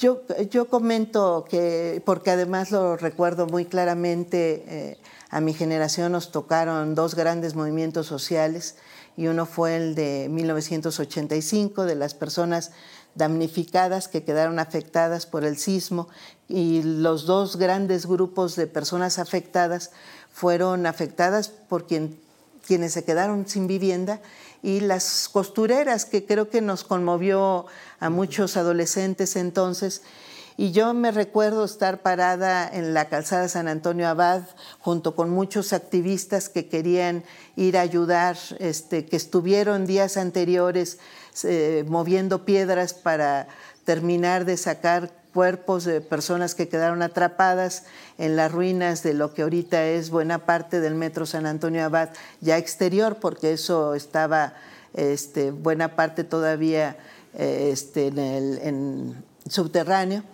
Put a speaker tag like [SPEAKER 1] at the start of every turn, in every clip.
[SPEAKER 1] Yo, comento que, porque además lo recuerdo muy claramente, eh, a mi generación nos tocaron dos grandes movimientos sociales y uno fue el de 1985 de las personas damnificadas que quedaron afectadas por el sismo y los dos grandes grupos de personas afectadas fueron afectadas por quien, quienes se quedaron sin vivienda y las costureras, que creo que nos conmovió a muchos adolescentes entonces. Y yo me recuerdo estar parada en la calzada San Antonio Abad junto con muchos activistas que querían ir a ayudar, este, que estuvieron días anteriores eh, moviendo piedras para terminar de sacar cuerpos de personas que quedaron atrapadas en las ruinas de lo que ahorita es buena parte del metro San Antonio Abad, ya exterior, porque eso estaba este, buena parte todavía eh, este, en el subterráneo.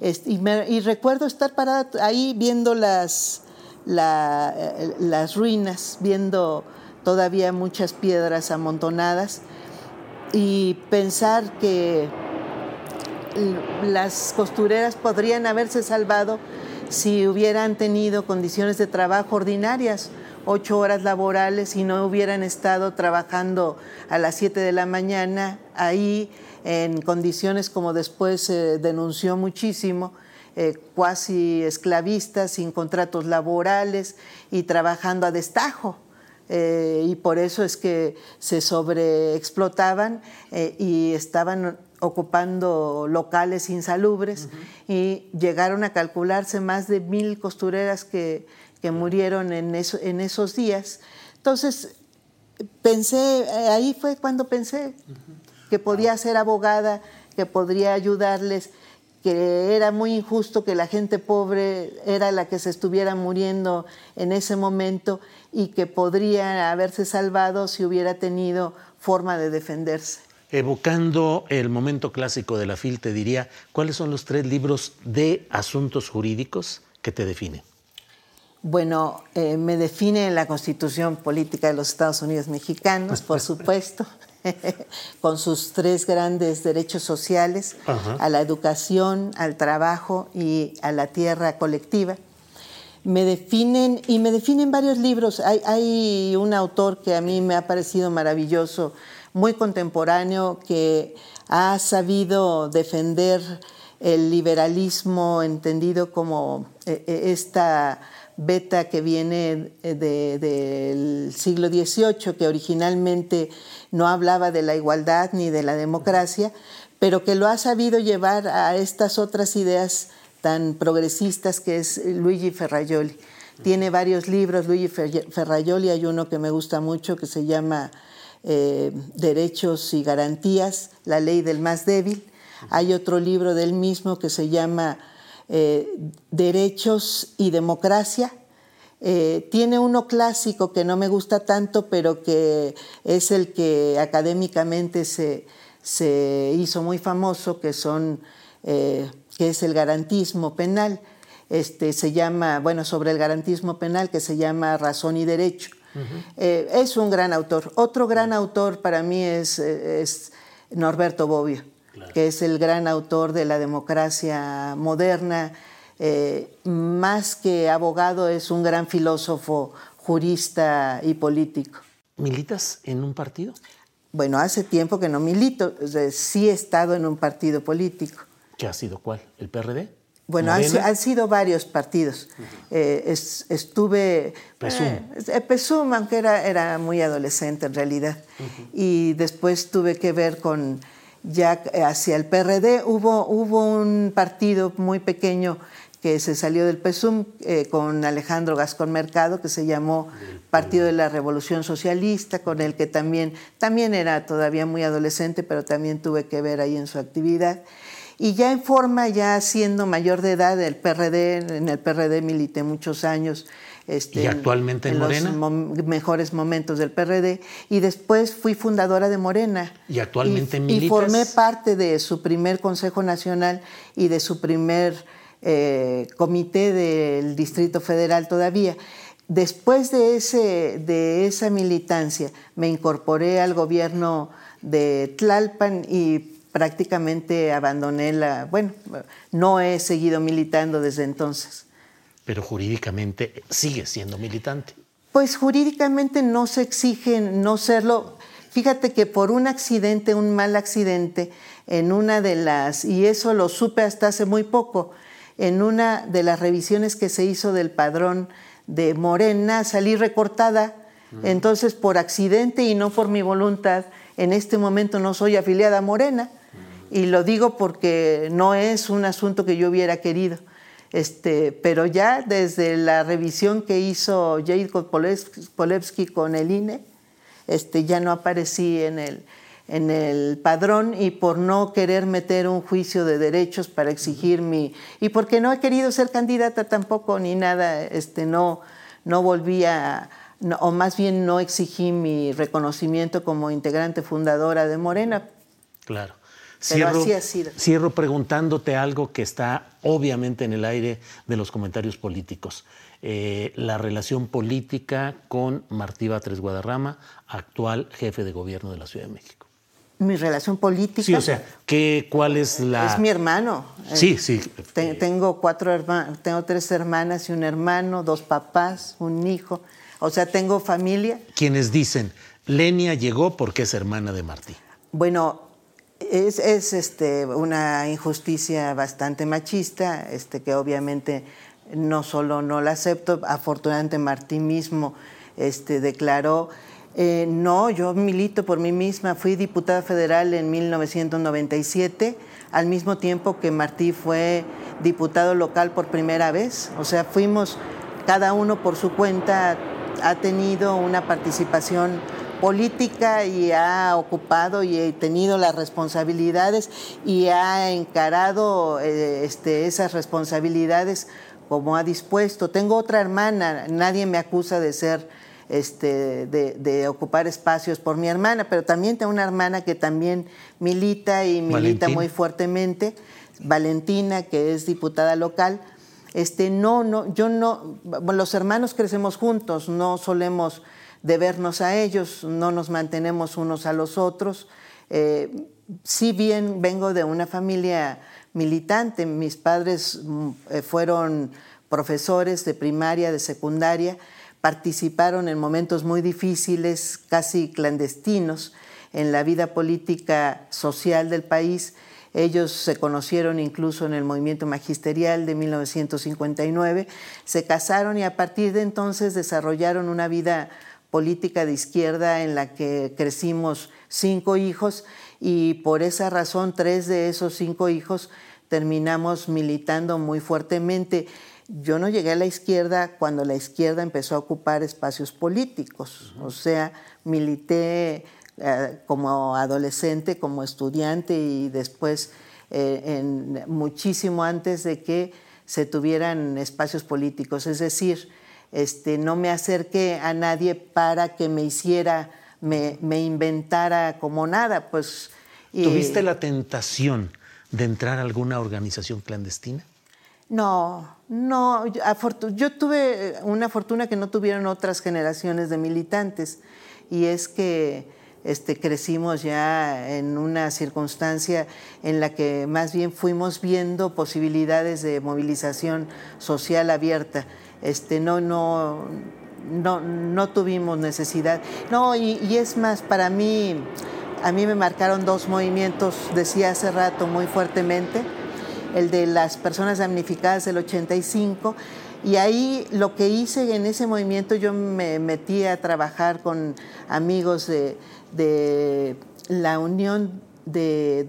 [SPEAKER 1] Este, y, recuerdo estar parada ahí viendo las, eh, las ruinas, viendo todavía muchas piedras amontonadas y pensar que las costureras podrían haberse salvado si hubieran tenido condiciones de trabajo ordinarias, ocho horas laborales y no hubieran estado trabajando a las siete de la mañana ahí en condiciones como después se denunció muchísimo, eh, cuasi esclavistas, sin contratos laborales y trabajando a destajo. Eh, y por eso es que se sobreexplotaban eh, y estaban ocupando locales insalubres y llegaron a calcularse más de mil costureras que, que murieron en, eso, en esos días. Entonces, pensé, eh, ahí fue cuando pensé que podía ser abogada, que podría ayudarles, que era muy injusto que la gente pobre era la que se estuviera muriendo en ese momento y que podría haberse salvado si hubiera tenido forma de defenderse.
[SPEAKER 2] Evocando el momento clásico de la FIL, te diría, ¿cuáles son los tres libros de asuntos jurídicos que te definen?
[SPEAKER 1] Bueno, eh, me define la Constitución Política de los Estados Unidos Mexicanos, por supuesto, con sus tres grandes derechos sociales, a la educación, al trabajo y a la tierra colectiva. me definen y me definen varios libros. Hay, hay, un autor que a mí me ha parecido maravilloso, muy contemporáneo, que ha sabido defender el liberalismo entendido como eh, eh, esta beta que viene del siglo XVIII, que originalmente no hablaba de la igualdad ni de la democracia, pero que lo ha sabido llevar a estas otras ideas tan progresistas que es Luigi Ferraioli. Tiene varios libros, Luigi Ferraioli, hay uno que me gusta mucho que se llama eh, Derechos y Garantías, la ley del más débil. Hay otro libro del mismo que se llama eh, Derechos y Democracia. Eh, tiene uno clásico que no me gusta tanto, pero que es el que académicamente se, hizo muy famoso, que, son, que es el garantismo penal. Este, se llama, bueno, sobre el garantismo penal, que se llama Razón y Derecho. Es un gran autor. Otro gran autor para mí es, es Norberto Bobbio que es el gran autor de la democracia moderna. Eh, más que abogado, es un gran filósofo, jurista y político.
[SPEAKER 2] ¿Militas en un partido?
[SPEAKER 1] Bueno, hace tiempo que no milito. sí he estado en un partido político.
[SPEAKER 2] ¿Qué ha sido cuál? ¿El PRD?
[SPEAKER 1] Bueno, han, sido varios partidos. Eh, estuve...
[SPEAKER 2] Pesum.
[SPEAKER 1] Eh, Pesum, aunque era, era muy adolescente en realidad. Y después tuve que ver con ya hacia el PRD hubo, hubo un partido muy pequeño que se salió del PESUM eh, con Alejandro Gascón Mercado, que se llamó Partido de la Revolución Socialista, con el que también, también era todavía muy adolescente, pero también tuve que ver ahí en su actividad. Y ya en forma, ya siendo mayor de edad, el PRD, en el PRD milité muchos años,
[SPEAKER 2] este, ¿Y actualmente en, Morena?
[SPEAKER 1] los mejores momentos del PRD. Y después fui fundadora de Morena.
[SPEAKER 2] ¿Y actualmente
[SPEAKER 1] y, Y formé parte de su primer Consejo Nacional y de su primer eh, comité del Distrito Federal todavía. Después de, ese, de esa militancia me incorporé al gobierno de Tlalpan y prácticamente abandoné la, bueno, no he seguido militando desde entonces
[SPEAKER 2] pero jurídicamente sigue siendo militante.
[SPEAKER 1] Pues jurídicamente no se exige no serlo. Fíjate que por un accidente, un mal accidente, en una de las, y eso lo supe hasta hace muy poco, en una de las revisiones que se hizo del padrón de Morena, salí recortada. Entonces, por accidente y no por mi voluntad, en este momento no soy afiliada a Morena. Y lo digo porque no es un asunto que yo hubiera querido. Este, pero ya desde la revisión que hizo Jacob Polewski con el INE, este, ya no aparecí en el, en el padrón y por no querer meter un juicio de derechos para exigir mi... y porque no he querido ser candidata tampoco ni nada, este, no, no volví a... o más bien no exigí mi reconocimiento como integrante fundadora de Morena.
[SPEAKER 2] Claro.
[SPEAKER 1] Cierro, así ha sido.
[SPEAKER 2] Cierro preguntándote algo que está obviamente en el aire de los comentarios políticos. Eh, la relación política con Martí Batres Guadarrama, actual jefe de gobierno de la Ciudad de México.
[SPEAKER 1] Mi relación política.
[SPEAKER 2] Sí, o sea, ¿qué, ¿cuál es la...?
[SPEAKER 1] Es mi hermano.
[SPEAKER 2] Sí, sí.
[SPEAKER 1] tengo cuatro hermanos, tengo tres hermanas y un hermano, dos papás, un hijo. O sea, tengo familia.
[SPEAKER 2] Quienes dicen, Lenia llegó porque es hermana de Martí.
[SPEAKER 1] Bueno, es, este, una injusticia bastante machista, este, que obviamente no solo no la acepto, afortunadamente Martí mismo este, declaró, eh, no, yo milito por mí misma, fui diputada federal en 1997, al mismo tiempo que Martí fue diputado local por primera vez, o sea, fuimos cada uno por su cuenta, ha tenido una participación política y ha ocupado y ha tenido las responsabilidades y ha encarado eh, este, esas responsabilidades como ha dispuesto. Tengo otra hermana, nadie me acusa de ser, este, de, ocupar espacios por mi hermana, pero también tengo una hermana que también milita y milita muy fuertemente, Valentina, que es diputada local. Este, no, no, yo no, los hermanos crecemos juntos, no solemos de vernos a ellos, no nos mantenemos unos a los otros. Eh, si bien vengo de una familia militante, mis padres mm, eh, fueron profesores de primaria, de secundaria, participaron en momentos muy difíciles, casi clandestinos, en la vida política social del país. Ellos se conocieron incluso en el movimiento magisterial de 1959, se casaron y a partir de entonces desarrollaron una vida política de izquierda en la que crecimos cinco hijos y por esa razón tres de esos cinco hijos terminamos militando muy fuertemente. Yo no llegué a la izquierda cuando la izquierda empezó a ocupar espacios políticos, o sea, milité eh, como adolescente, como estudiante y después eh, muchísimo antes de que se tuvieran espacios políticos. Es decir, este, no me acerqué a nadie para que me hiciera, me, inventara como nada. Pues,
[SPEAKER 2] ¿Tuviste la tentación de entrar a alguna organización clandestina?
[SPEAKER 1] No, no. Yo, tuve una fortuna que no tuvieron otras generaciones de militantes y es que este, crecimos ya en una circunstancia en la que más bien fuimos viendo posibilidades de movilización social abierta. Este, no, no, no, no tuvimos necesidad. No, y, y es más, para mí, a mí me marcaron dos movimientos, decía hace rato muy fuertemente el de las personas damnificadas del 85. Y ahí lo que hice en ese movimiento, yo me metí a trabajar con amigos de, la Unión de,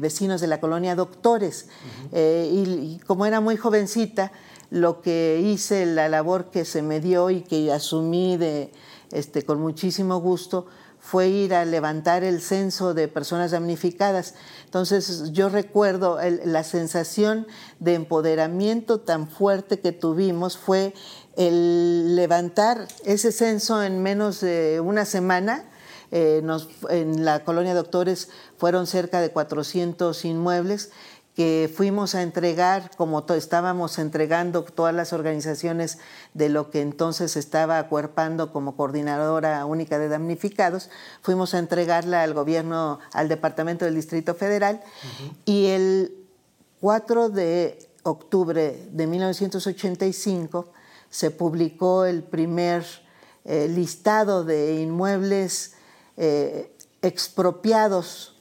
[SPEAKER 1] Vecinos de la Colonia Doctores. Eh, y, como era muy jovencita, lo que hice, la labor que se me dio y que asumí de, este, con muchísimo gusto, fue ir a levantar el censo de personas damnificadas. Entonces yo recuerdo la sensación de empoderamiento tan fuerte que tuvimos fue el levantar ese censo en menos de una semana. Eh, en la colonia Doctores fueron cerca de 400 inmuebles que fuimos a entregar, como estábamos entregando todas las organizaciones de lo que entonces estaba acuerpando como coordinadora única de damnificados, fuimos a entregarla al gobierno, al Departamento del Distrito Federal, y el 4 de octubre de 1985 se publicó el primer eh, listado de inmuebles eh, expropiados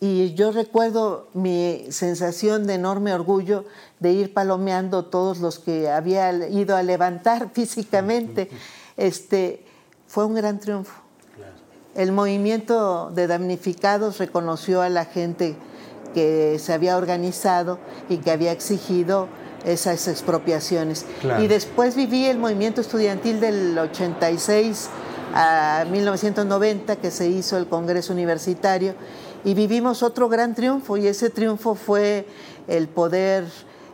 [SPEAKER 1] y yo recuerdo mi sensación de enorme orgullo de ir palomeando todos los que había ido a levantar físicamente. Este, fue un gran triunfo. El movimiento de damnificados reconoció a la gente que se había organizado y que había exigido esas expropiaciones. Y después viví el movimiento estudiantil del 86 a 1990, que se hizo el Congreso Universitario, y vivimos otro gran triunfo y ese triunfo fue el poder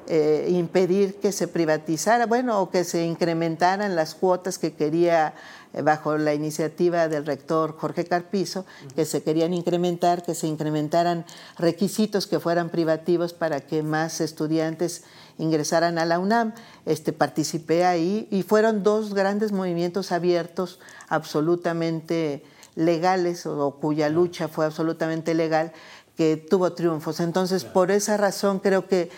[SPEAKER 1] eh, impedir que se privatizara, bueno, o que se incrementaran las cuotas que quería eh, bajo la iniciativa del rector Jorge Carpizo, que se querían incrementar, que se incrementaran requisitos que fueran privativos para que más estudiantes ingresaran a la UNAM. Este, participé ahí y fueron dos grandes movimientos abiertos, absolutamente legales o, cuya lucha fue absolutamente legal, que tuvo triunfos. Entonces, por esa razón creo que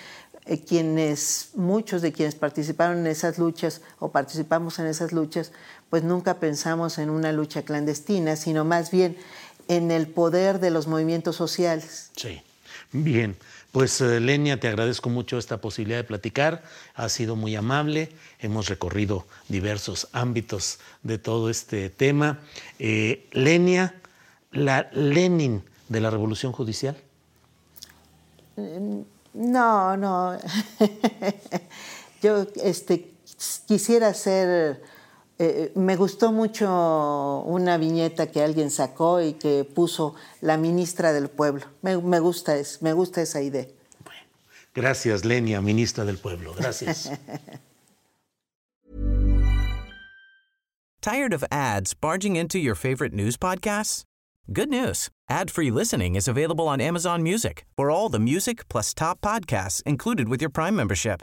[SPEAKER 1] eh, quienes, muchos de quienes participaron en esas luchas o participamos en esas luchas, pues nunca pensamos en una lucha clandestina, sino más bien en el poder de los movimientos sociales.
[SPEAKER 2] Sí, bien. Pues eh, Lenia, te agradezco mucho esta posibilidad de platicar. Ha sido muy amable. Hemos recorrido diversos ámbitos de todo este tema. Eh, Lenia, la Lenin de la Revolución Judicial.
[SPEAKER 1] Mm, no, no. Yo este, quisiera ser eh, me gustó mucho una viñeta que alguien sacó y que puso la ministra del pueblo. Me, me gusta, es, me gusta esa idea. Bueno,
[SPEAKER 2] gracias, Lenia, ministra del pueblo. Gracias.
[SPEAKER 3] Tired of ads barging into your favorite news podcasts? Good news. Ad-free listening is available on Amazon Music for all the music plus top podcasts included with your Prime membership.